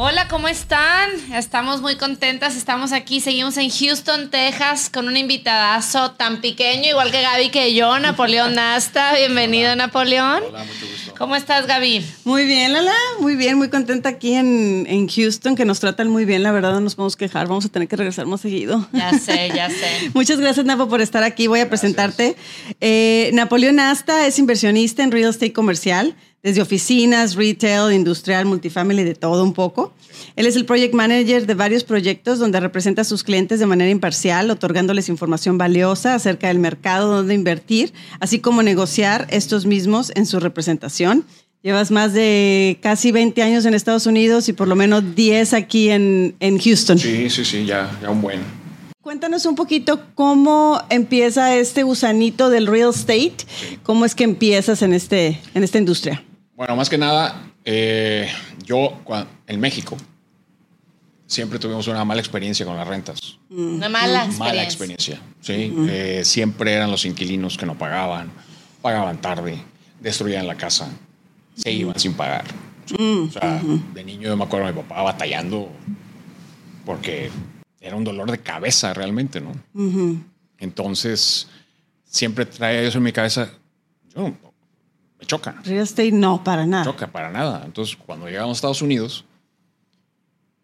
Hola, ¿cómo están? Estamos muy contentas. Estamos aquí, seguimos en Houston, Texas, con un invitadazo tan pequeño, igual que Gaby que yo, Napoleón Nasta. Bienvenido, Napoleón. Hola, mucho gusto. ¿Cómo estás, Gaby? Muy bien, Lala, muy bien, muy contenta aquí en, en Houston, que nos tratan muy bien, la verdad no nos podemos quejar, vamos a tener que regresar más seguido. Ya sé, ya sé. Muchas gracias, Napo, por estar aquí. Voy a presentarte. Eh, Napoleón Asta es inversionista en real estate comercial, desde oficinas, retail, industrial, multifamily, de todo un poco. Él es el project manager de varios proyectos donde representa a sus clientes de manera imparcial, otorgándoles información valiosa acerca del mercado donde invertir, así como negociar estos mismos en su representación. Llevas más de casi 20 años en Estados Unidos y por lo menos 10 aquí en, en Houston. Sí, sí, sí, ya, ya un buen. Cuéntanos un poquito cómo empieza este gusanito del real estate, cómo es que empiezas en, este, en esta industria. Bueno, más que nada, eh, yo cua- en México siempre tuvimos una mala experiencia con las rentas. Una mala experiencia. Mala experiencia, sí. Eh, siempre eran los inquilinos que no pagaban, pagaban tarde, destruían la casa, se iban sin pagar. O sea, de niño yo me acuerdo de mi papá batallando porque era un dolor de cabeza realmente, ¿no? Entonces, siempre traía eso en mi cabeza. Yo, me choca. Real estate no, para nada. choca para nada. Entonces, cuando llegamos a Estados Unidos,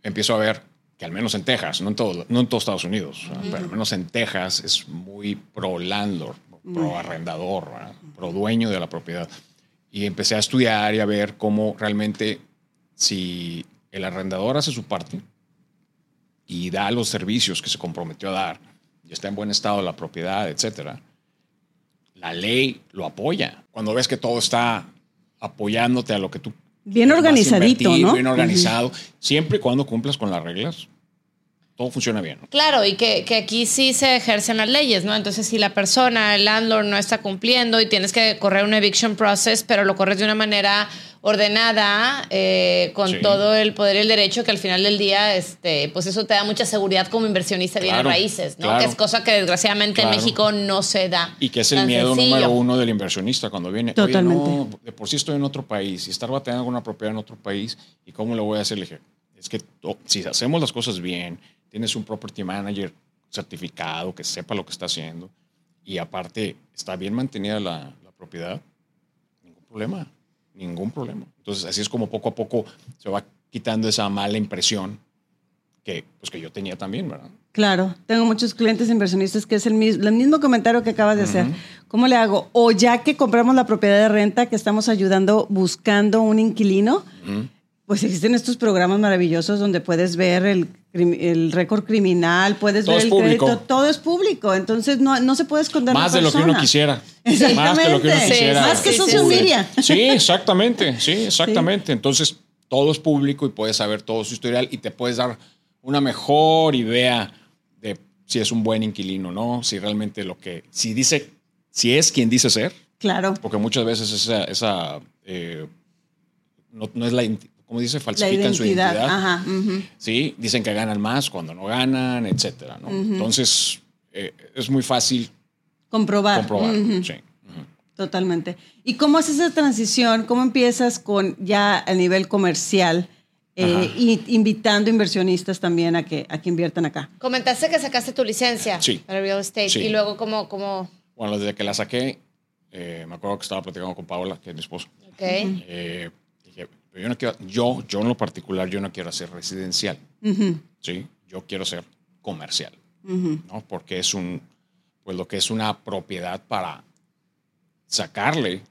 empiezo a ver que al menos en Texas, no en todo, no en todo Estados Unidos, ¿verdad? pero al menos en Texas es muy pro landlord, pro arrendador, ¿verdad? pro dueño de la propiedad. Y empecé a estudiar y a ver cómo realmente si el arrendador hace su parte y da los servicios que se comprometió a dar y está en buen estado la propiedad, etcétera, la ley lo apoya. Cuando ves que todo está apoyándote a lo que tú Bien organizadito, invertir, ¿no? Bien organizado, siempre y cuando cumplas con las reglas, todo funciona bien. ¿no? Claro, y que, que aquí sí se ejercen las leyes, ¿no? Entonces, si la persona, el landlord, no está cumpliendo y tienes que correr un eviction process, pero lo corres de una manera ordenada, eh, con Sí. todo el poder y el derecho, que al final del día, este, pues eso te da mucha seguridad como inversionista de bienes raíces, ¿no? claro. Que es cosa que desgraciadamente Claro. en México no se da. Y que es el miedo sencillo. número uno del inversionista cuando viene. Totalmente. Oye, no, de por sí estoy en otro país y estar bateando alguna propiedad en otro país, ¿y cómo le voy a hacer? Le dije, es que si hacemos las cosas bien, tienes un property manager certificado que sepa lo que está haciendo y aparte está bien mantenida la, la propiedad, ningún problema, ningún problema. Entonces así es como poco a poco se va quitando esa mala impresión que, pues, que yo tenía también, ¿verdad? Claro, tengo muchos clientes inversionistas que es el mismo, el mismo comentario que acabas de hacer. ¿Cómo le hago? O ya que compramos la propiedad de renta, que estamos ayudando buscando un inquilino, pues existen estos programas maravillosos donde puedes ver el, el récord criminal, puedes Todo ver es el público. crédito, todo es público. Entonces no, no se puede esconder Más de lo que uno quisiera. Exactamente. Más de lo que uno Sí, quisiera. más que Sí, social sí. media. Sí, exactamente. Sí, exactamente. Entonces, todo es público y puedes saber todo su historial y te puedes dar una mejor idea de si es un buen inquilino, ¿no? Si realmente lo que, si dice, si es quien dice ser, Claro. porque muchas veces esa, esa eh, no, no es la, como dice, falsifican su identidad. Ajá. ujú. Sí, dicen que ganan más cuando no ganan, etcétera, ¿no? Entonces, eh, es muy fácil Comprobar. comprobar. Sí. Totalmente. ¿Y cómo haces esa transición? ¿Cómo empiezas con ya a nivel comercial, eh, y invitando inversionistas también a que, a que inviertan acá? Comentaste que sacaste tu licencia Sí. para real estate Sí. y luego como, como, Bueno, desde que la saqué, eh, me acuerdo que estaba platicando con Paola, que es mi esposa. ok, Eh, pero yo no quiero, yo, yo en lo particular, yo no quiero hacer residencial, ¿sí? Yo quiero ser comercial. ¿no? Porque es un, pues lo que es una propiedad para sacarle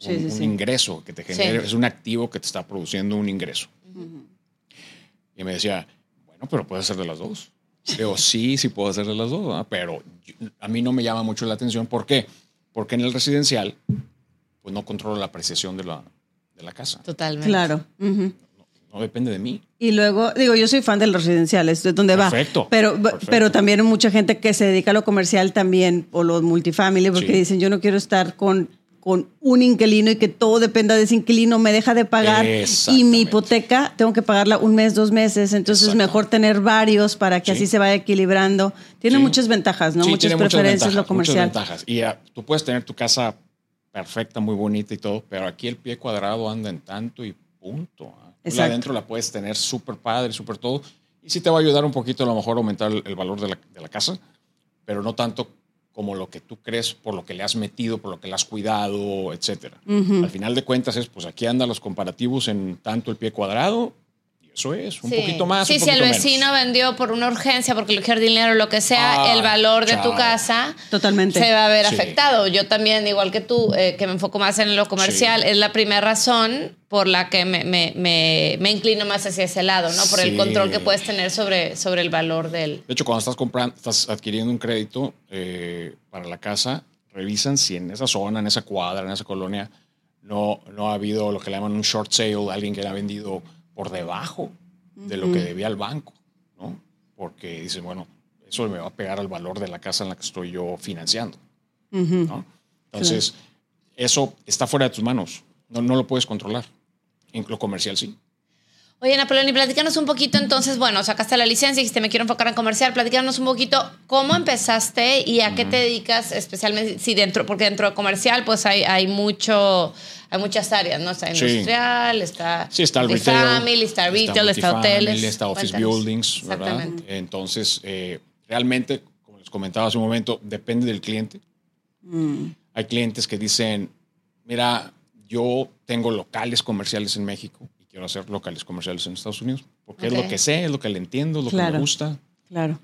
Sí, un, sí, un sí. ingreso que te genere, Sí. es un activo que te está produciendo un ingreso. Y me decía, bueno, pero puedes hacer de las dos. Digo, sí, sí puedo hacer de las dos, pero yo- a mí no me llama mucho la atención. ¿Por qué? Porque en el residencial, pues no controlo la apreciación de la, de la casa. totalmente. Claro. no depende de mí. Y luego, digo, yo soy fan de los residenciales, de donde Perfecto, va. Pero, perfecto. pero también hay mucha gente que se dedica a lo comercial también, o lo multifamily, porque Sí. dicen, yo no quiero estar con, con un inquilino y que todo dependa de ese inquilino, me deja de pagar y mi hipoteca tengo que pagarla un mes, dos meses, entonces es mejor tener varios para que Sí. así se vaya equilibrando. Tiene Sí. muchas ventajas, ¿no? Sí, muchas tiene muchas preferencias lo ventajas, muchas comercial. ventajas. Y ah, tú puedes tener tu casa perfecta, muy bonita y todo, pero aquí el pie cuadrado anda en tanto y punto. ah. La adentro la puedes tener súper padre, súper todo. Y sí te va a ayudar un poquito a lo mejor a aumentar el, el valor de la, de la casa, pero no tanto como lo que tú crees, por lo que le has metido, por lo que le has cuidado, etcétera. Al final de cuentas es, pues aquí andan los comparativos en tanto el pie cuadrado, eso es, un Sí. poquito más, Sí, un si el vecino menos. vendió por una urgencia, porque le quiere dinero o lo que sea, Ah, el valor de tu casa Totalmente. se va a ver Sí. afectado. Yo también, igual que tú, eh, que me enfoco más en lo comercial, Sí. es la primera razón por la que me, me- me- me inclino más hacia ese lado, ¿no? Por el control que puedes tener sobre, sobre el valor del... De hecho, cuando estás comprando, estás adquiriendo un crédito eh, para la casa, revisan si en esa zona, en esa cuadra, en esa colonia, no, no ha habido lo que le llaman un short sale, alguien que le ha vendido por debajo de lo que debía al banco, ¿no? Porque dicen, bueno, eso me va a pegar al valor de la casa en la que estoy yo financiando, ¿no? Entonces, eso está fuera de tus manos, no, no lo puedes controlar. En lo comercial sí. Oye, Napoleón, y platícanos un poquito entonces, bueno, sacaste la licencia y dijiste, me quiero enfocar en comercial, platícanos un poquito cómo empezaste y a qué te dedicas especialmente, si dentro, porque dentro de comercial pues hay, hay mucho, hay muchas áreas, ¿no? Está Sí. industrial, está Sí, está el retail. multifamily, está retail, está, multifamily, hoteles. Está office Cuéntanos. buildings, ¿verdad? Exactamente. Entonces, eh, realmente, como les comentaba hace un momento, depende del cliente. Hay clientes que dicen, mira, yo tengo locales comerciales en México y quiero hacer locales comerciales en Estados Unidos, porque es Ok. lo que sé, es lo que le entiendo, es lo que Claro. me gusta. Claro.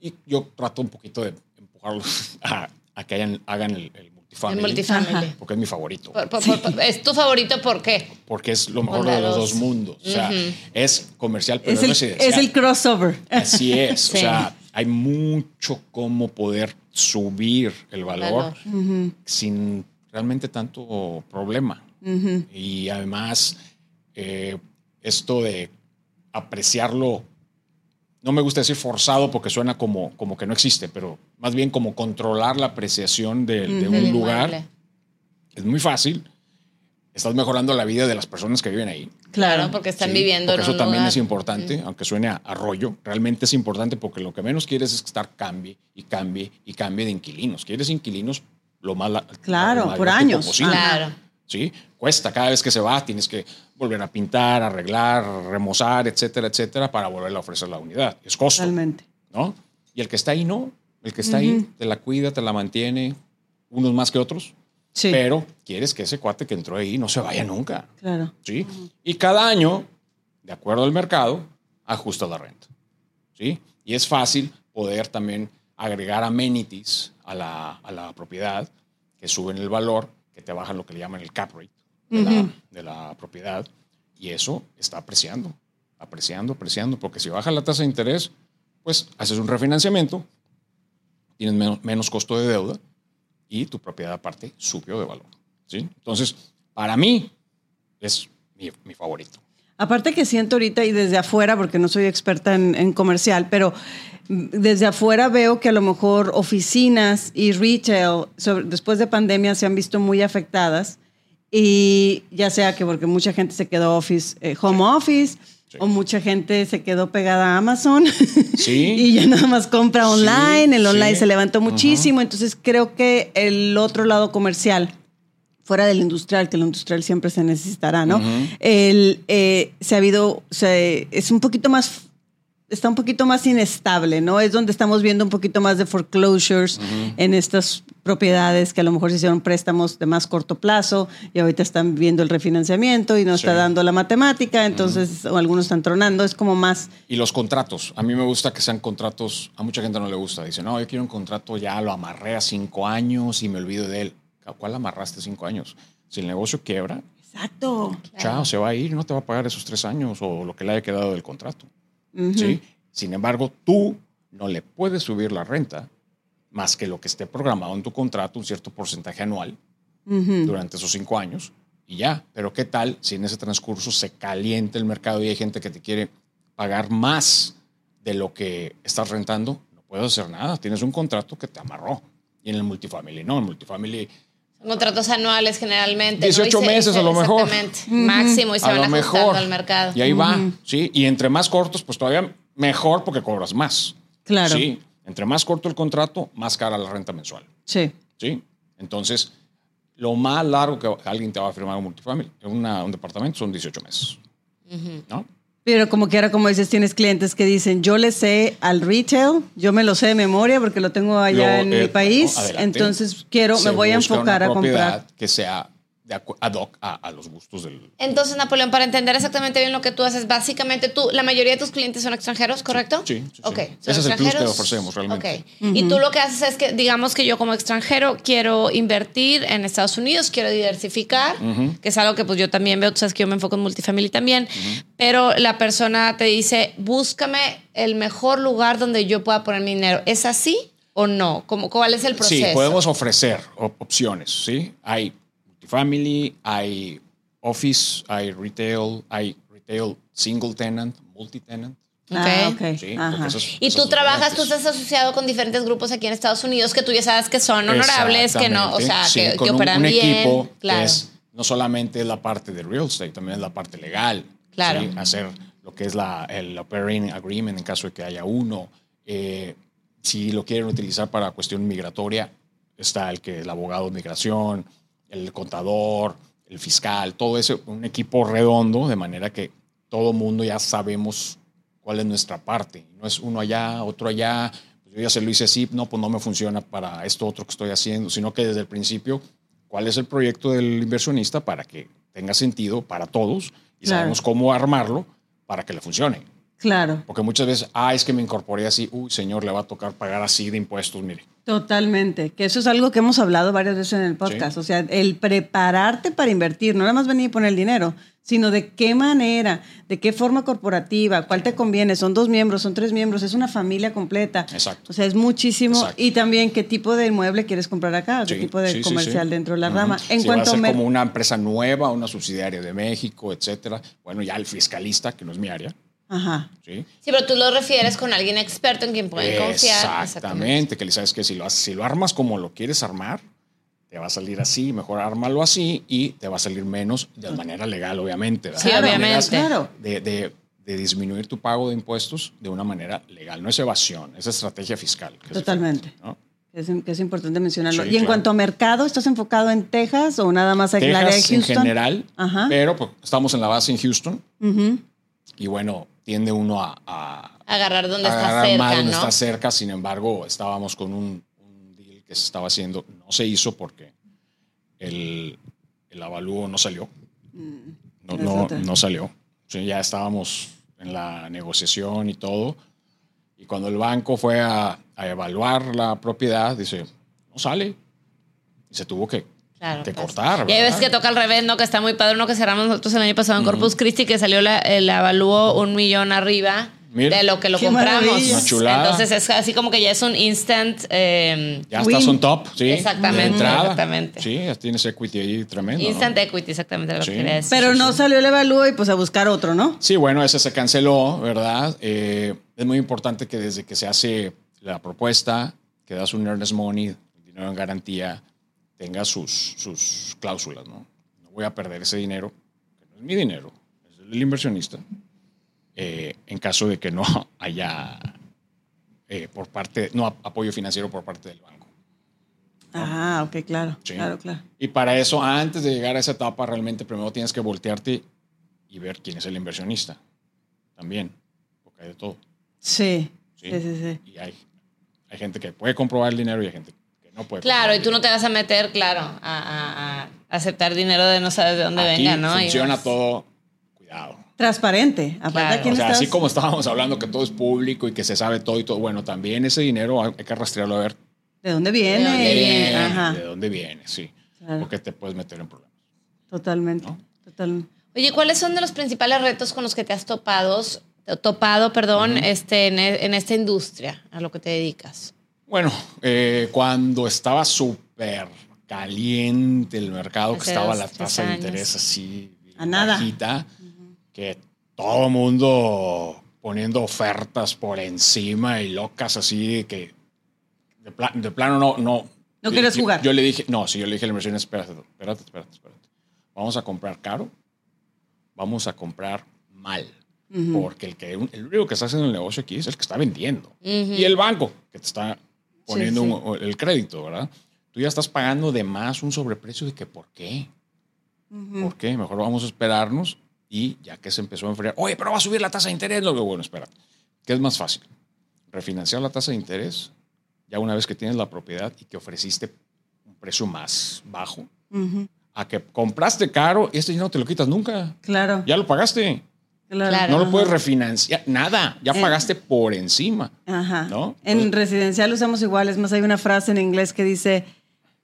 Y yo trato un poquito de empujarlos a, a que hayan- hagan el, el multifamily, El multifamily. Ajá. porque es mi favorito. Por- por- por- ¿Es tu favorito por qué? Porque es lo mejor de los dos. dos mundos. O sea, es comercial, pero Es es, el, residencial. es el crossover. Así es. Sí. O sea, hay mucho cómo poder subir el valor, Valor. sin realmente tanto problema. Y además, eh, esto de apreciarlo, no me gusta decir forzado porque suena como, como que no existe, pero más bien como controlar la apreciación de, de un Del lugar inmueble. es muy fácil. Estás mejorando la vida de las personas que viven ahí. Claro, porque están Sí, viviendo porque en eso un también lugar. es importante, aunque suene a, a rollo, realmente es importante porque lo que menos quieres es estar cambie y cambie y cambie de inquilinos. Quieres inquilinos lo más la- Claro, lo por años. posible. Claro. Sí, cuesta cada vez que se va, tienes que volver a pintar, arreglar, remozar, etcétera, etcétera, para volver a ofrecer la unidad. Es costo, Totalmente. ¿no? Y el que está ahí no, el que está ahí te la cuida, te la mantiene, unos más que otros, Sí. pero quieres que ese cuate que entró ahí no se vaya nunca. Claro. ¿sí? Y cada año, de acuerdo al mercado, ajusta la renta, ¿sí? Y es fácil poder también agregar amenities a la, a la propiedad que suben el valor, que te bajan lo que le llaman el cap rate de, la, de la propiedad, y eso está apreciando, apreciando, apreciando, porque si baja la tasa de interés, pues haces un refinanciamiento, tienes menos, menos costo de deuda y tu propiedad aparte subió de valor, ¿sí? Entonces, para mí, es mi, mi favorito. Aparte que siento ahorita y desde afuera, porque no soy experta en, en comercial, pero desde afuera veo que a lo mejor oficinas y retail sobre- después de pandemia se han visto muy afectadas y ya sea que porque mucha gente se quedó office, eh, home office Sí. o mucha gente se quedó pegada a Amazon Sí. y ya nada más compra online, el online se levantó muchísimo, entonces creo que el otro lado comercial fuera del industrial, que el industrial siempre se necesitará, ¿no? El, eh, se ha habido, se, es un poquito más, está un poquito más inestable, ¿no? Es donde estamos viendo un poquito más de foreclosures en estas propiedades que a lo mejor se hicieron préstamos de más corto plazo y ahorita están viendo el refinanciamiento y no está dando la matemática, entonces o algunos están tronando, es como más, Y los contratos. A mí me gusta que sean contratos. A mucha gente no le gusta. Dice, no, yo quiero un contrato, ya lo amarré a cinco años y me olvido de él. ¿Cuál amarraste cinco años? Si el negocio quiebra, exacto, chao, se va a ir, no te va a pagar esos tres años o lo que le haya quedado del contrato. ¿sí? Sin embargo, tú no le puedes subir la renta más que lo que esté programado en tu contrato, un cierto porcentaje anual durante esos cinco años. y ya. Pero ¿qué tal si en ese transcurso se calienta el mercado y hay gente que te quiere pagar más de lo que estás rentando? No puedes hacer nada. Tienes un contrato que te amarró. Y en el multifamily, no, en el multifamily contratos anuales generalmente. 18 ¿no? Y se- meses a lo mejor. Exactamente. Máximo y se a van lo ajustando mejor. al mercado. Y ahí va, ¿sí? Y entre más cortos, pues todavía mejor porque cobras más. Claro. Sí. Entre más corto el contrato, más cara la renta mensual. Sí. ¿Sí? Entonces, lo más largo que alguien te va a firmar un multifamily, en una- un departamento, son 18 meses. ¿No? Pero como que ahora, como dices, tienes clientes que dicen, yo le sé al retail, yo me lo sé de memoria porque lo tengo allá Lo, en eh, mi país, bueno, adelante. entonces quiero, Se me voy a enfocar a comprar. que sea ad hoc a, a los gustos del... Entonces, Napoleón, para entender exactamente bien lo que tú haces, básicamente tú, la mayoría de tus clientes son extranjeros, ¿correcto? Sí, sí, sí. Ok, Ese son es el plus que ofrecemos realmente. Ok. Y tú lo que haces es que, digamos que yo como extranjero quiero invertir en Estados Unidos, quiero diversificar, que es algo que pues yo también veo, tú sabes que yo me enfoco en multifamily también, pero la persona te dice, búscame el mejor lugar donde yo pueda poner mi dinero. ¿Es así o no? ¿Cómo, ¿Cuál es el proceso? Sí, podemos ofrecer op- opciones, ¿sí? Hay multifamily, hay office, hay retail, hay retail single tenant, multi-tenant. Ah, Ok. ok. Sí, Ajá. porque esos- Y esos tú trabajas, tú estás asociado con diferentes grupos aquí en Estados Unidos que tú ya sabes que son honorables, que no, o sea. Sí, que, con que un- operan un, bien. equipo que claro. es no solamente la parte de real estate, también es la parte legal. Claro. ¿sí? Hacer lo que es la, el operating agreement en caso de que haya uno. Eh, si lo quieren utilizar para cuestión migratoria, está el que el abogado de migración, el contador, el fiscal, todo eso, un equipo redondo, de manera que todo mundo ya sabemos cuál es nuestra parte. No es uno allá, otro allá. Pues yo ya se lo hice así, no, pues no me funciona para esto otro que estoy haciendo, sino que desde el principio, cuál es el proyecto del inversionista para que tenga sentido para todos y Claro. sabemos cómo armarlo para que le funcione. Claro, Porque muchas veces, ah, es que me incorporé así, uy, señor, le va a tocar pagar así de impuestos, mire. Totalmente. Que eso es algo que hemos hablado varias veces en el podcast. Sí. O sea, el prepararte para invertir, no nada más venir y poner el dinero, sino de qué manera, de qué forma corporativa, cuál te conviene. Son dos miembros, son tres miembros, es una familia completa. Exacto. O sea, es muchísimo. Exacto. Y también qué tipo de inmueble quieres comprar acá, qué Sí, tipo de sí, comercial dentro de la rama. En si cuanto va a ser como una empresa nueva, una subsidiaria de México, etcétera. Bueno, ya el fiscalista, que no es mi área, Ajá. ¿sí? Sí, pero tú lo refieres con alguien experto en quien pueden confiar. Exactamente, que le sabes que si lo, haces- si lo armas como lo quieres armar, te va a salir así, mejor ármalo así y te va a salir menos de manera legal, obviamente. ¿verdad? Sí, De obviamente. Claro. De, de- de disminuir tu pago de impuestos de una manera legal. No es evasión, es estrategia fiscal. que es Totalmente. es, que es importante mencionarlo. Sí, y en cuanto a mercado, ¿estás enfocado en Texas o nada más en el área de Texas en Houston? general, Ajá. pero pues, estamos en la base en Houston Ujú. y bueno, tiende uno a, a Agarrar donde está agarrar cerca, más donde ¿no? está cerca. Sin embargo, estábamos con un, un deal que se estaba haciendo, no se hizo porque el, el avalúo no salió. No, es no, otra. no salió. Sí, ya estábamos en la negociación y todo. Y cuando el banco fue a, a evaluar la propiedad, dice, no sale. Y se tuvo que, Claro, que cortar. Y hay veces que toca al revés, ¿no? Que está muy padre, uno que cerramos nosotros el año pasado en Corpus Christi, que salió la, el avalúo un millón arriba Mira. de lo que lo compramos. Entonces es así como que ya es un instant. eh, Ya Win. estás on top, sí. Exactamente, exactamente. Sí, ya tienes equity ahí tremendo. ¿no? instant equity, exactamente lo que Sí. quería decir. Pero Sí, no sí. salió el evalúo y pues a buscar otro, ¿no? Sí, bueno, ese se canceló, ¿verdad? Eh, es muy importante que desde que se hace la propuesta, que das un earnest money, dinero en garantía, tenga sus, sus cláusulas, ¿no? No voy a perder ese dinero, que no es mi dinero, es del inversionista, eh, en caso de que no haya eh, por parte, no ap- apoyo financiero por parte del banco. Ah, ok, claro. Sí. Claro, claro. Y para eso, antes de llegar a esa etapa, realmente primero tienes que voltearte y ver quién es el inversionista. También, porque hay de todo. Sí. Sí. Sí, sí, sí. Y hay, hay gente que puede comprobar el dinero y hay gente que no puede. Claro, y tú no te vas a meter, claro, a, a- a aceptar dinero de no sabes de dónde. Aquí venga, ¿no? Y funciona vas- todo. Cuidado. Transparente. Aparte, Claro. O sea, así como estábamos hablando que todo es público y que se sabe todo y todo, bueno, también ese dinero hay que rastrearlo a ver ¿De dónde viene? ¿De dónde viene? Ajá. de dónde viene, sí. Claro. Porque te puedes meter en problemas. Totalmente. ¿No? Totalmente. Oye, ¿cuáles son de los principales retos con los que te has topados, topado, perdón, este, en, en esta industria a lo que te dedicas? Bueno, eh, cuando estaba súper caliente el mercado, que estaba dos, la tasa de interés así A nada. bajita, que todo mundo poniendo ofertas por encima y locas así que de, pla- de plano no no No quieres yo- jugar. Yo le dije, no, si yo le dije a la inversión, espérate, espérate, espérate, espérate. Vamos a comprar caro, vamos a comprar mal. Porque el, que, el único que está haciendo el negocio aquí es el que está vendiendo. Y el banco que te está poniendo sí. un- el crédito, ¿verdad? Tú ya estás pagando de más un sobreprecio de que ¿por qué? ¿Por qué? Mejor vamos a esperarnos y ya que se empezó a enfriar, oye, pero va a subir la tasa de interés. Lo que bueno, espera. ¿Qué es más fácil? Refinanciar la tasa de interés ya una vez que tienes la propiedad y que ofreciste un precio más bajo, a que compraste caro y este dinero te lo quitas nunca. Claro. Ya lo pagaste. Claro. No lo puedes refinanciar. Nada. Ya Eh. pagaste por encima. Ajá. ¿No? En Entonces- residencial usamos igual. Es más, hay una frase en inglés que dice,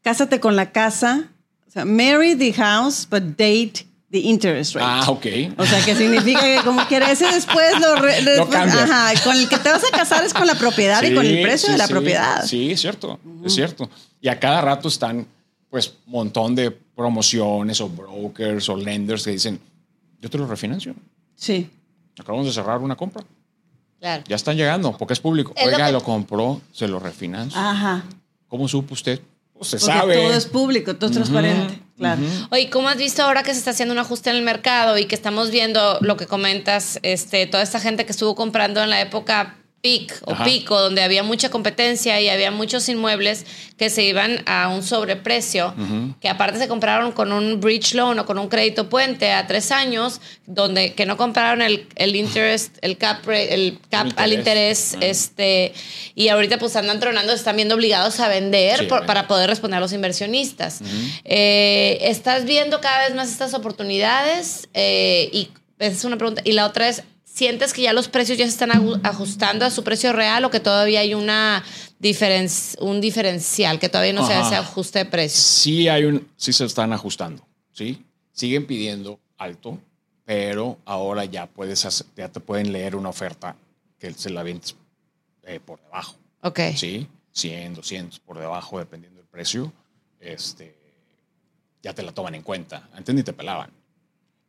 cásate con la casa, o sea, marry the house, but date the interest rate. Ah, ok. O sea, que significa que como quieres ese después lo... re- después- ajá, con el que te vas a casar es con la propiedad y con el precio sí, de la sí. propiedad. Sí, es cierto, es cierto. Y a cada rato están, pues, montón de promociones o brokers o lenders que dicen, yo te lo refinancio. Sí. Acabamos de cerrar una compra. Claro. Ya están llegando, porque es público. Es lo Oiga, que- lo compró, se lo refinancio. Ajá. ¿Cómo supo usted? Pues se Porque sabe. todo es público, todo es transparente. Claro. Oye, ¿cómo has visto ahora que se está haciendo un ajuste en el mercado y que estamos viendo lo que comentas, este, toda esta gente que estuvo comprando en la época peak o Ajá. pico, donde había mucha competencia y había muchos inmuebles que se iban a un sobreprecio, que aparte se compraron con un bridge loan o con un crédito puente a tres años, donde que no compraron el, el interest, el cap, el cap El al interés. este, y ahorita pues andan tronando, están viendo obligados a vender Sí, por- para poder responder a los inversionistas. Eh, ¿Estás viendo cada vez más estas oportunidades? Eh, y esa es una pregunta. Y la otra es, ¿sientes que ya los precios ya se están ajustando a su precio real o que todavía hay una diferen- un diferencial, que todavía no se hace ajuste de precios? Sí hay un, sí se están ajustando, ¿sí? Siguen pidiendo alto, pero ahora ya puedes hacer- ya te pueden leer una oferta que se la vendes eh, por debajo, Ok. ¿sí? 100, 200 por debajo, dependiendo del precio, este, ya te la toman en cuenta. Antes ni te pelaban.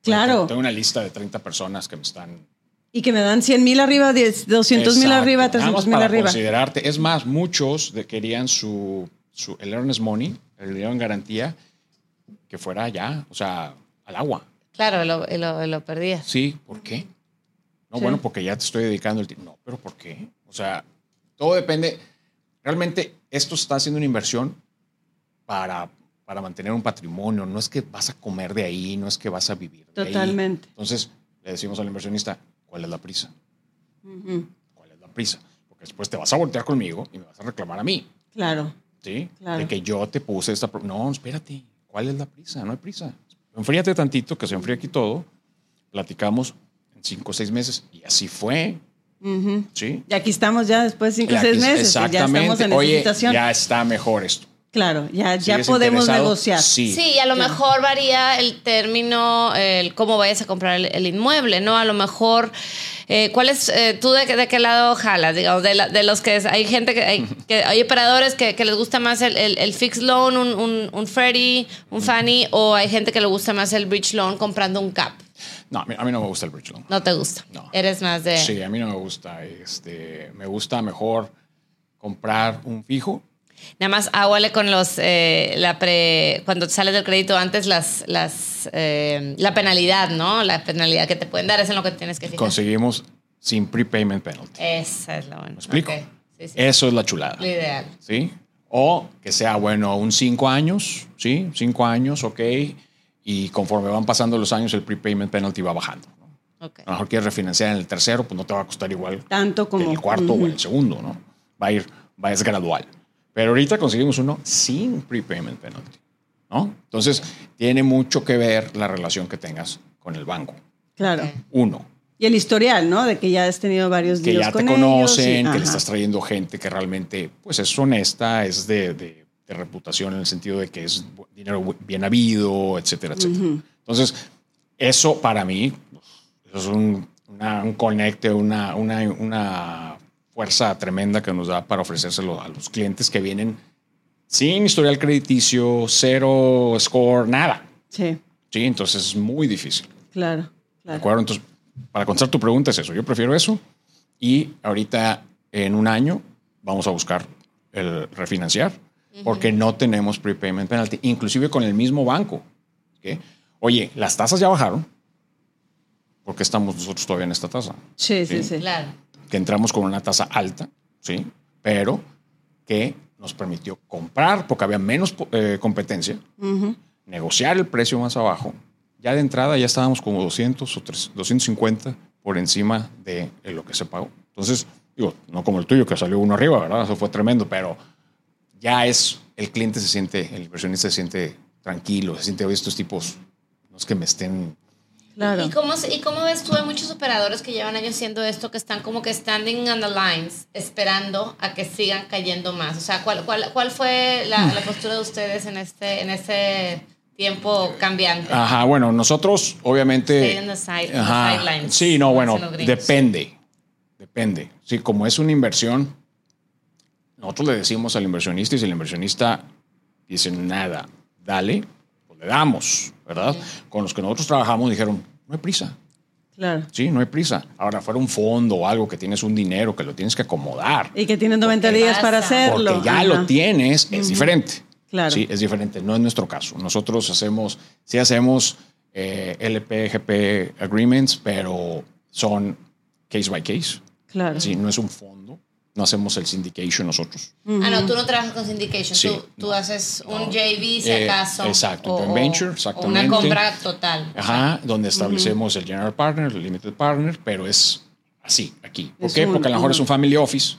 Claro. Tengo una lista de 30 personas que me están... Y que me dan 100 mil arriba, 10, 200 mil arriba, Nada 300 más mil arriba. considerarte. Es más, muchos de querían su, su el earnest money, el dinero en garantía, que fuera ya, o sea, al agua. Claro, lo, lo, lo perdías. Sí, ¿por qué? No, Sí. bueno, porque ya te estoy dedicando el tiempo. No, pero ¿por qué? O sea, todo depende. Realmente esto está haciendo una inversión para, para mantener un patrimonio. No es que vas a comer de ahí, no es que vas a vivir. de ahí. Totalmente. Entonces, le decimos al inversionista, ¿cuál es la prisa? ¿Cuál es la prisa? Porque después te vas a voltear conmigo y me vas a reclamar a mí. Claro. ¿Sí? Claro. De que yo te puse esta... No, espérate. ¿Cuál es la prisa? No hay prisa. Enfríate tantito, que se enfríe aquí todo. Platicamos en cinco o seis meses. Y así fue. ¿Sí? Y aquí estamos ya después de 5 o Y 6 aquí- meses. Ya Exactamente. estamos en esa Oye, situación. ya está mejor esto. Claro, ya, ya ¿Sigues podemos interesado? negociar. Sí. Sí, y a lo Claro. mejor varía el término, el cómo vayas a comprar el, el inmueble, ¿no? A lo mejor, eh, ¿cuál es, eh, tú de, qué- de qué lado jalas? Digamos, de, la- de los que es- hay gente que hay, que hay operadores que, que les gusta más el, el, el fixed loan, un, un, un Freddie, un Fannie, o hay gente que le gusta más el bridge loan comprando un cap. No, a mí, a mí no me gusta el bridge loan. No te gusta. No. Eres más de. Sí, a mí no me gusta. Este, me gusta mejor comprar un fijo. Nada más aguale con los eh, la pre cuando te sales del crédito antes las las eh, la penalidad, ¿no? La penalidad que te pueden dar es en lo que tienes que fijar. Conseguimos sin prepayment penalty. Esa es la buena. ¿Me explico? Ok. Sí, sí. Eso es la chulada. Lo ideal. ¿sí? O que sea, bueno, un cinco años, ¿sí? Cinco años, ok. Y conforme van pasando los años, el prepayment penalty va bajando. ¿no? Ok. A lo mejor quieres refinanciar en el tercero, pues no te va a costar igual Tanto que como. en el cuarto Ujú. o en el segundo, ¿no? Va a ir, va, es gradual. Pero ahorita conseguimos uno sin prepayment penalty, ¿no? Entonces, tiene mucho que ver la relación que tengas con el banco. Claro. Uno, Y el historial, ¿no? De que ya has tenido varios que días ya te con ellos conocen, y- que ajá. le estás trayendo gente que realmente pues es honesta, es de, de- de reputación en el sentido de que es dinero bien habido, etcétera, etcétera. Entonces, eso para mí eso es un, una- un conecte, una, una, una fuerza tremenda que nos da para ofrecérselo a los clientes que vienen sin historial crediticio, cero score, nada. Sí, Sí, entonces es muy difícil. claro, ¿De claro. acuerdo? Entonces, para contestar tu pregunta es eso. Yo prefiero eso. Y ahorita, en un año, vamos a buscar el refinanciar porque no tenemos prepayment penalty, inclusive con el mismo banco. Oye, las tasas ya bajaron. ¿Por qué estamos nosotros todavía en esta tasa? Sí, sí, sí. Claro. Que entramos con una tasa alta, ¿sí? Pero que nos permitió comprar porque había menos eh, competencia, Ujú. negociar el precio más abajo. Ya de entrada ya estábamos como 200 o 300, 250 por encima de lo que se pagó. Entonces, digo, no como el tuyo que salió uno arriba, ¿verdad? Eso fue tremendo, pero ya es, el cliente se siente, el inversionista se siente tranquilo, se siente, oye, estos tipos, no es que me estén... Claro. ¿Y cómo, ¿Y cómo ves tú? Hay muchos operadores que llevan años haciendo esto, que están como que standing on the lines, esperando a que sigan cayendo más. O sea, ¿cuál, cuál, cuál fue la, la postura de ustedes en este, en este tiempo cambiante? Ajá, bueno, nosotros obviamente... The side- the Ajá, sí, no, bueno, depende, depende. Sí, como es una inversión, nosotros le decimos al inversionista y si el inversionista dice nada, dale, pues le damos, ¿verdad? Con los que nosotros trabajamos dijeron, no hay prisa, Claro. sí, no hay prisa. Ahora, fuera un fondo o algo que tienes un dinero que lo tienes que acomodar, Y que tienen 90 Porque días para hacerlo. porque ya Ajá. lo tienes, es diferente. Claro. Sí, es diferente. No es nuestro caso. Nosotros hacemos, sí hacemos eh, LP, GP agreements, pero son case by case. Claro. Sí, no es un fondo. No hacemos el syndication nosotros. Ah, no, tú no trabajas con syndication. Sí, tú, tú no, haces un no. JV, si Eh, acaso. exacto, o- venture, exactamente. una compra total. Ajá, donde establecemos el general partner, el limited partner, pero es así, aquí. ¿Por Es qué? un- Porque a lo mejor ujú. es un family office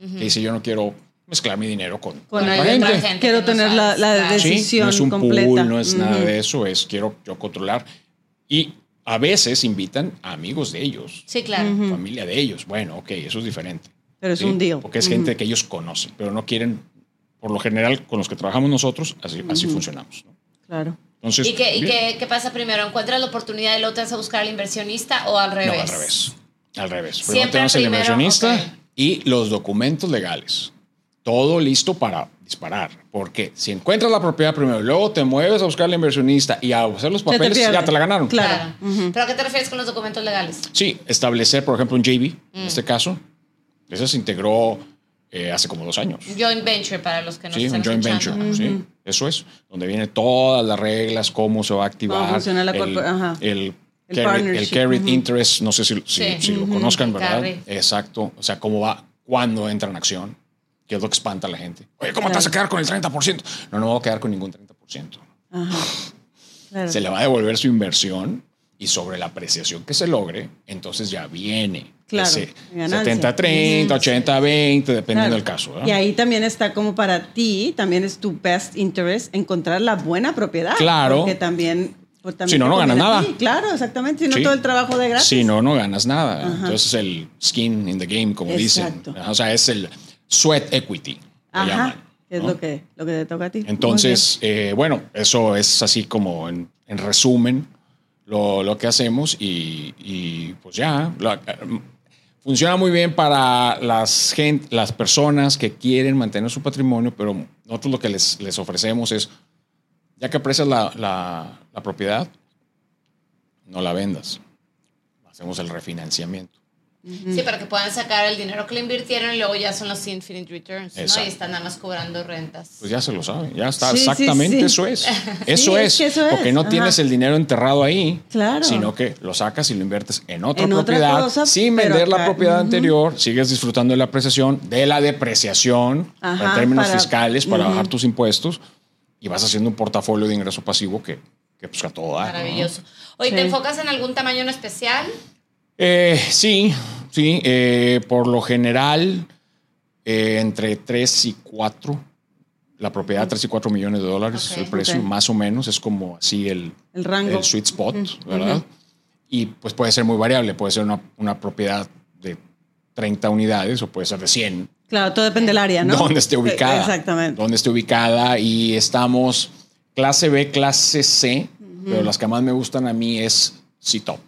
que dice yo no quiero mezclar mi dinero con, Con la alguien gente. gente Quiero no tener la, la claro. Sí, decisión no es un completa. pool, no es nada de eso, es quiero yo controlar. Y a veces invitan a amigos de ellos, Sí, claro. familia de ellos. Bueno, ok, eso es diferente. Pero es ¿sí? un deal. Porque es Ujú. gente que ellos conocen, pero no quieren, por lo general, con los que trabajamos nosotros, así, así funcionamos. ¿no? Claro. Entonces, ¿Y, qué, y qué, qué pasa primero? ¿Encuentras la oportunidad y luego te vas a buscar al inversionista o al revés? No, al revés. Al revés. Primero Siempre tenemos el inversionista ok. y los documentos legales. Todo listo para disparar. Porque si encuentras la propiedad primero y luego te mueves a buscar al inversionista y a hacer los te papeles, ya pierde. te la ganaron. Claro. Claro. ¿Pero a qué te refieres con los documentos legales? Sí, establecer, por ejemplo, un JV, Mm. en este caso. Ese se integró eh, hace como dos años. Joint venture para los que nos Sí, están un joint escuchando. venture. Sí, eso es. Donde vienen todas las reglas, cómo se va a activar. Cómo funciona la el, corpor- ajá. el, El carry- el carried ujú. interest, no sé si, si, Sí. si lo conozcan, ¿verdad? carry. Exacto. O sea, cómo va, cuándo entra en acción, que es lo que espanta a la gente. Oye, ¿cómo te vas a quedar con el 30%? No, no me voy a quedar con ningún 30%. Ajá. Claro. Se le va a devolver su inversión y sobre la apreciación que se logre, entonces ya viene Claro, ese ganancia. 70-30, 80-20, dependiendo Claro. del caso. ¿verdad? Y ahí también está como para ti, también es tu best interest encontrar la buena propiedad. Claro. Porque también. Si no, no ganas nada. ti. Claro, exactamente. Si no Sí. todo el trabajo de gratis. Si no, no ganas nada. Ajá. Entonces el skin in the game, como Exacto. dicen. O sea, es el sweat equity. Ajá. llaman, es ¿no? lo que, lo que te toca a ti. Entonces, eh, bueno, eso es así como en, en resumen lo, lo que hacemos y, pues ya. funciona muy bien para las, gente, las personas que quieren mantener su patrimonio, pero nosotros lo que les, les ofrecemos es, ya que aprecias la, la- la propiedad, no la vendas. Hacemos el refinanciamiento. Sí, para que puedan sacar el dinero que le invirtieron y luego ya son los infinite returns, ¿no? Exacto. Y están nada más cobrando rentas. Pues ya se lo saben, ya está, Sí, sí, exactamente sí. eso es. Eso es es, que eso es, porque no ajá. tienes el dinero enterrado ahí, Claro. sino que lo sacas y lo inviertes en otra En otra propiedad, cosa, sin vender la propiedad Ujú. anterior, sigues disfrutando de la apreciación, de la depreciación Ajá, en términos para- fiscales para Ujú. bajar tus impuestos y vas haciendo un portafolio de ingreso pasivo que, que pues a todo da. ¿no? Maravilloso. Oye, Sí. ¿te enfocas en algún tamaño en especial? Eh, sí, sí. eh, por lo general, eh, entre 3 y 4, la propiedad 3 y 4 millones de dólares, Ok. el precio más o menos, es como así el, El rango. el sweet spot, ¿verdad? Y pues puede ser muy variable, puede ser una, una propiedad de 30 unidades o puede ser de 100, Claro, todo depende del área, ¿no? donde esté ubicada. Exactamente. Donde esté ubicada y estamos clase B, clase C, pero las que más me gustan a mí es C-Top.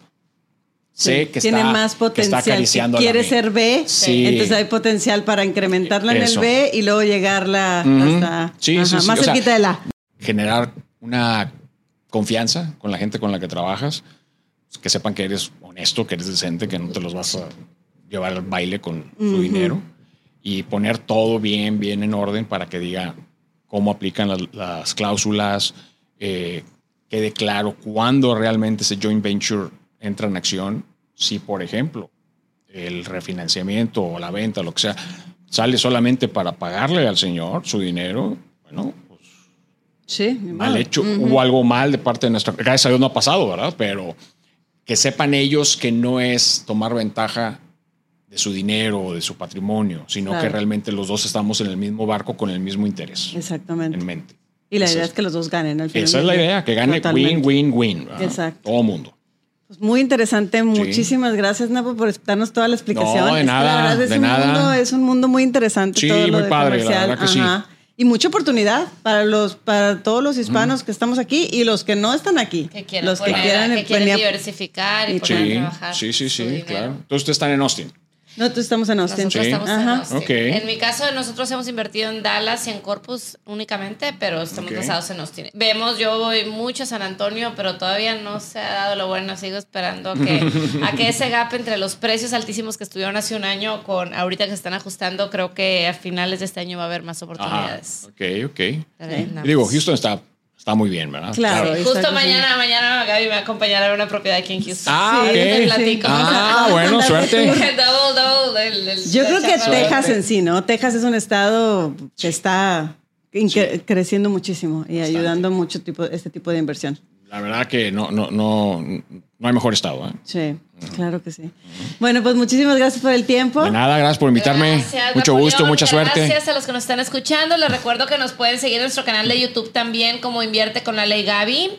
Sé que tiene está, más que potencial. está acariciando si quiere ser B, Sí. entonces hay potencial para incrementarla en Eso. el B y luego llegarla Ujú. hasta Sí, ajá, sí, sí. más O sea, cerquita de la. generar una confianza con la gente con la que trabajas, que sepan que eres honesto, que eres decente, que no te los vas a llevar al baile con su dinero y poner todo bien, bien en orden para que diga cómo aplican las, las cláusulas, eh, quede claro cuándo realmente ese joint venture entra en acción. Si, por ejemplo, el refinanciamiento o la venta, lo que sea, sale solamente para pagarle al señor su dinero, bueno, pues Sí, mal hecho. Hubo algo mal de parte de nuestra. Gracias a Dios no ha pasado, ¿verdad? Pero que sepan ellos que no es tomar ventaja de su dinero o de su patrimonio, sino Claro. que realmente los dos estamos en el mismo barco con el mismo interés Exactamente. en mente. Y la idea es- que los dos ganen al final. Esa es la idea, que gane Totalmente. win, win, win. ¿verdad? Exacto. Todo mundo. Pues muy interesante. Muchísimas gracias, Napo, por darnos toda la explicación. No, de Es que la nada, verdad es de un nada. Mundo, es un mundo muy interesante. Sí, todo lo muy de padre, la comercial. verdad que sí. Y mucha oportunidad para los, para todos los hispanos que estamos aquí y los que no están aquí. Que quieren, los que poner- quieran que quieren venir diversificar y Sí. Sí, trabajar sí, sí, sí, claro. Entonces ustedes están en Austin. Nosotros estamos en Austin. Nosotros Sí. estamos en. Austin. En mi caso, nosotros hemos invertido en Dallas y en Corpus únicamente, pero estamos Ok. basados en Austin. Vemos, yo voy mucho a San Antonio, pero todavía no se ha dado lo bueno. Sigo esperando que, a que ese gap entre los precios altísimos que estuvieron hace un año con ahorita que se están ajustando, creo que a finales de este año va a haber más Ajá. oportunidades. Ok, ok. Digo, Houston está, está muy bien, ¿verdad? Claro. Justo mañana, mañana Gaby me va a acompañar a una propiedad aquí en Houston. Ah, Sí, ok. Te platico. Ah, bueno, suerte. double, double. el- el- Yo creo que. Texas en sí, ¿no? Texas es un estado que está creciendo muchísimo y ayudando mucho tipo, este tipo de inversión. La verdad que no, no, no, no hay mejor estado. ¿eh? Sí, claro que sí. Bueno, pues muchísimas gracias por el tiempo. De nada, gracias por invitarme. Gracias, Mucho Napoleón. gusto, mucha suerte. Gracias a los que nos están escuchando. Les recuerdo que nos pueden seguir en nuestro canal de YouTube también como Invierte con Lala y Gaby.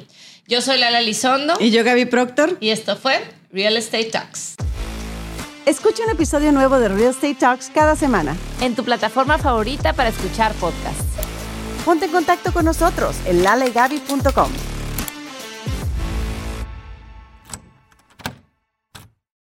Yo soy Lala Lizondo Y yo, Gaby Proctor. y esto fue Real Estate Talks. Escucha un episodio nuevo de Real Estate Talks cada semana. En tu plataforma favorita para escuchar podcasts. Ponte en contacto con nosotros en lalegaby.com.